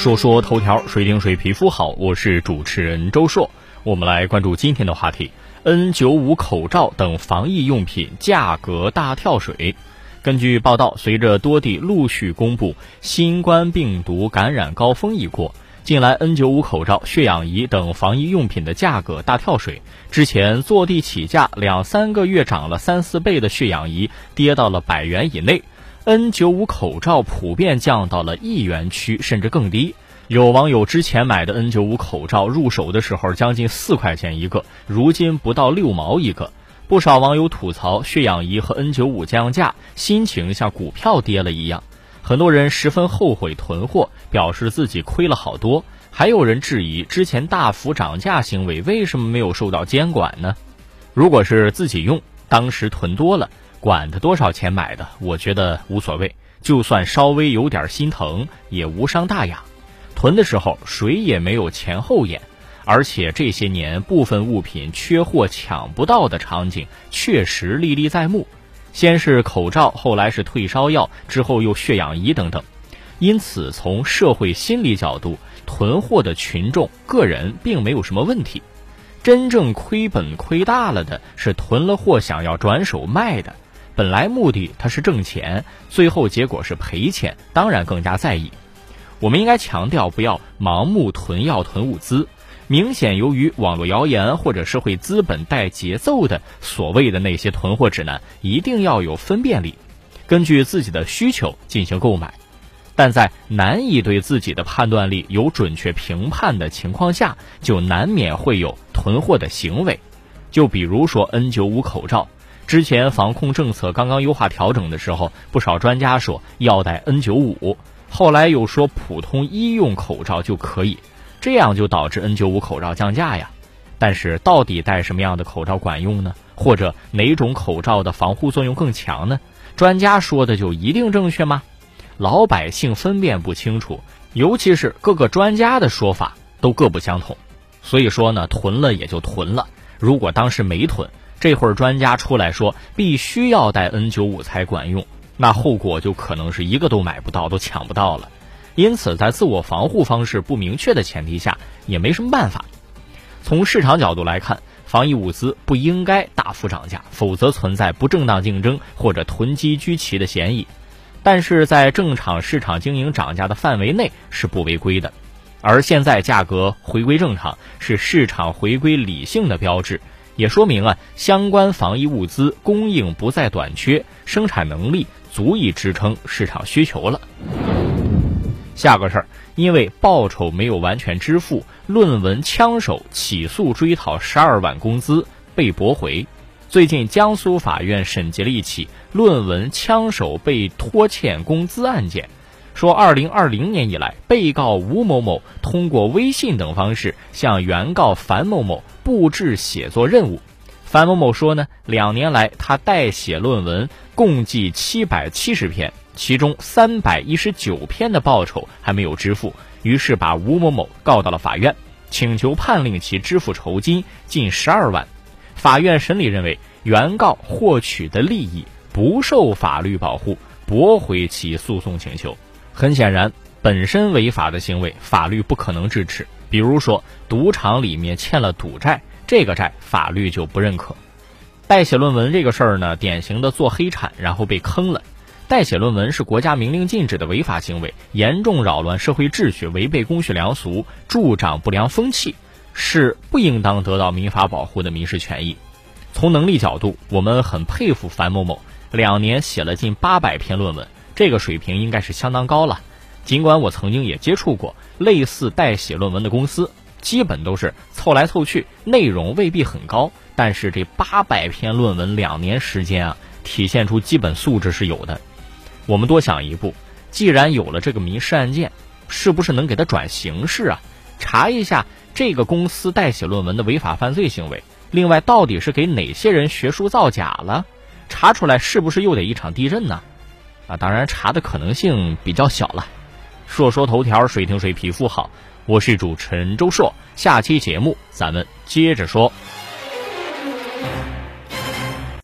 说说头条，水顶水皮肤好，我是主持人周硕。我们来关注今天的话题：N95 口罩等防疫用品价格大跳水。根据报道，随着多地陆续公布新冠病毒感染高峰已过，近来 N95 口罩、血氧仪等防疫用品的价格大跳水。之前坐地起价两三个月涨了三四倍的血氧仪，跌到了百元以内。N95 口罩普遍降到了一元区，甚至更低。有网友之前买的 N95 口罩入手的时候将近四块钱一个，如今不到六毛一个。不少网友吐槽血氧仪和 N95 降价，心情像股票跌了一样。很多人十分后悔囤货，表示自己亏了好多。还有人质疑之前大幅涨价行为为什么没有受到监管呢？如果是自己用，当时囤多了。管他多少钱买的，我觉得无所谓。就算稍微有点心疼，也无伤大雅。囤的时候谁也没有前后眼，而且这些年部分物品缺货抢不到的场景确实历历在目。先是口罩，后来是退烧药，之后又血氧仪等等。因此，从社会心理角度，囤货的群众个人并没有什么问题。真正亏本亏大了的是囤了货想要转手卖的。本来目的他是挣钱，最后结果是赔钱，当然更加在意。我们应该强调不要盲目囤药囤物资。明显由于网络谣言或者社会资本带节奏的所谓的那些囤货指南，一定要有分辨力，根据自己的需求进行购买。但在难以对自己的判断力有准确评判的情况下，就难免会有囤货的行为。就比如说 N95 口罩。之前防控政策刚刚优化调整的时候，不少专家说要戴 N95，后来又说普通医用口罩就可以，这样就导致 N95 口罩降价呀。但是到底戴什么样的口罩管用呢？或者哪种口罩的防护作用更强呢？专家说的就一定正确吗？老百姓分辨不清楚，尤其是各个专家的说法都各不相同。所以说呢，囤了也就囤了，如果当时没囤。这会儿专家出来说必须要戴 N95 才管用，那后果就可能是一个都买不到，都抢不到了。因此，在自我防护方式不明确的前提下，也没什么办法。从市场角度来看，防疫物资不应该大幅涨价，否则存在不正当竞争或者囤积居奇的嫌疑。但是在正常市场经营涨价的范围内是不违规的。而现在价格回归正常，是市场回归理性的标志。也说明啊，相关防疫物资供应不再短缺，生产能力足以支撑市场需求了。下个事儿，因为报酬没有完全支付，论文枪手起诉追讨十二万工资被驳回。最近，江苏法院审结了一起论文枪手被拖欠工资案件。说，二零二零年以来，被告吴某某通过微信等方式向原告樊某某布置写作任务。樊某某说呢，两年来他代写论文共计七百七十篇，其中三百一十九篇的报酬还没有支付，于是把吴某某告到了法院，请求判令其支付酬金近十二万。法院审理认为，原告获取的利益不受法律保护，驳回其诉讼请求。很显然，本身违法的行为，法律不可能支持。比如说，赌场里面欠了赌债，这个债法律就不认可。代写论文这个事儿呢，典型的做黑产，然后被坑了。代写论文是国家明令禁止的违法行为，严重扰乱社会秩序，违背公序良俗，助长不良风气，是不应当得到民法保护的民事权益。从能力角度，我们很佩服樊某某，两年写了近八百篇论文。这个水平应该是相当高了，尽管我曾经也接触过类似代写论文的公司，基本都是凑来凑去，内容未必很高，但是这八百篇论文两年时间啊，体现出基本素质是有的。我们多想一步，既然有了这个民事案件，是不是能给他转刑事啊？查一下这个公司代写论文的违法犯罪行为，另外到底是给哪些人学术造假了？查出来是不是又得一场地震呢？啊，当然查的可能性比较小了。说说头条，水听谁皮肤好，我是主持人周硕。下期节目咱们接着说。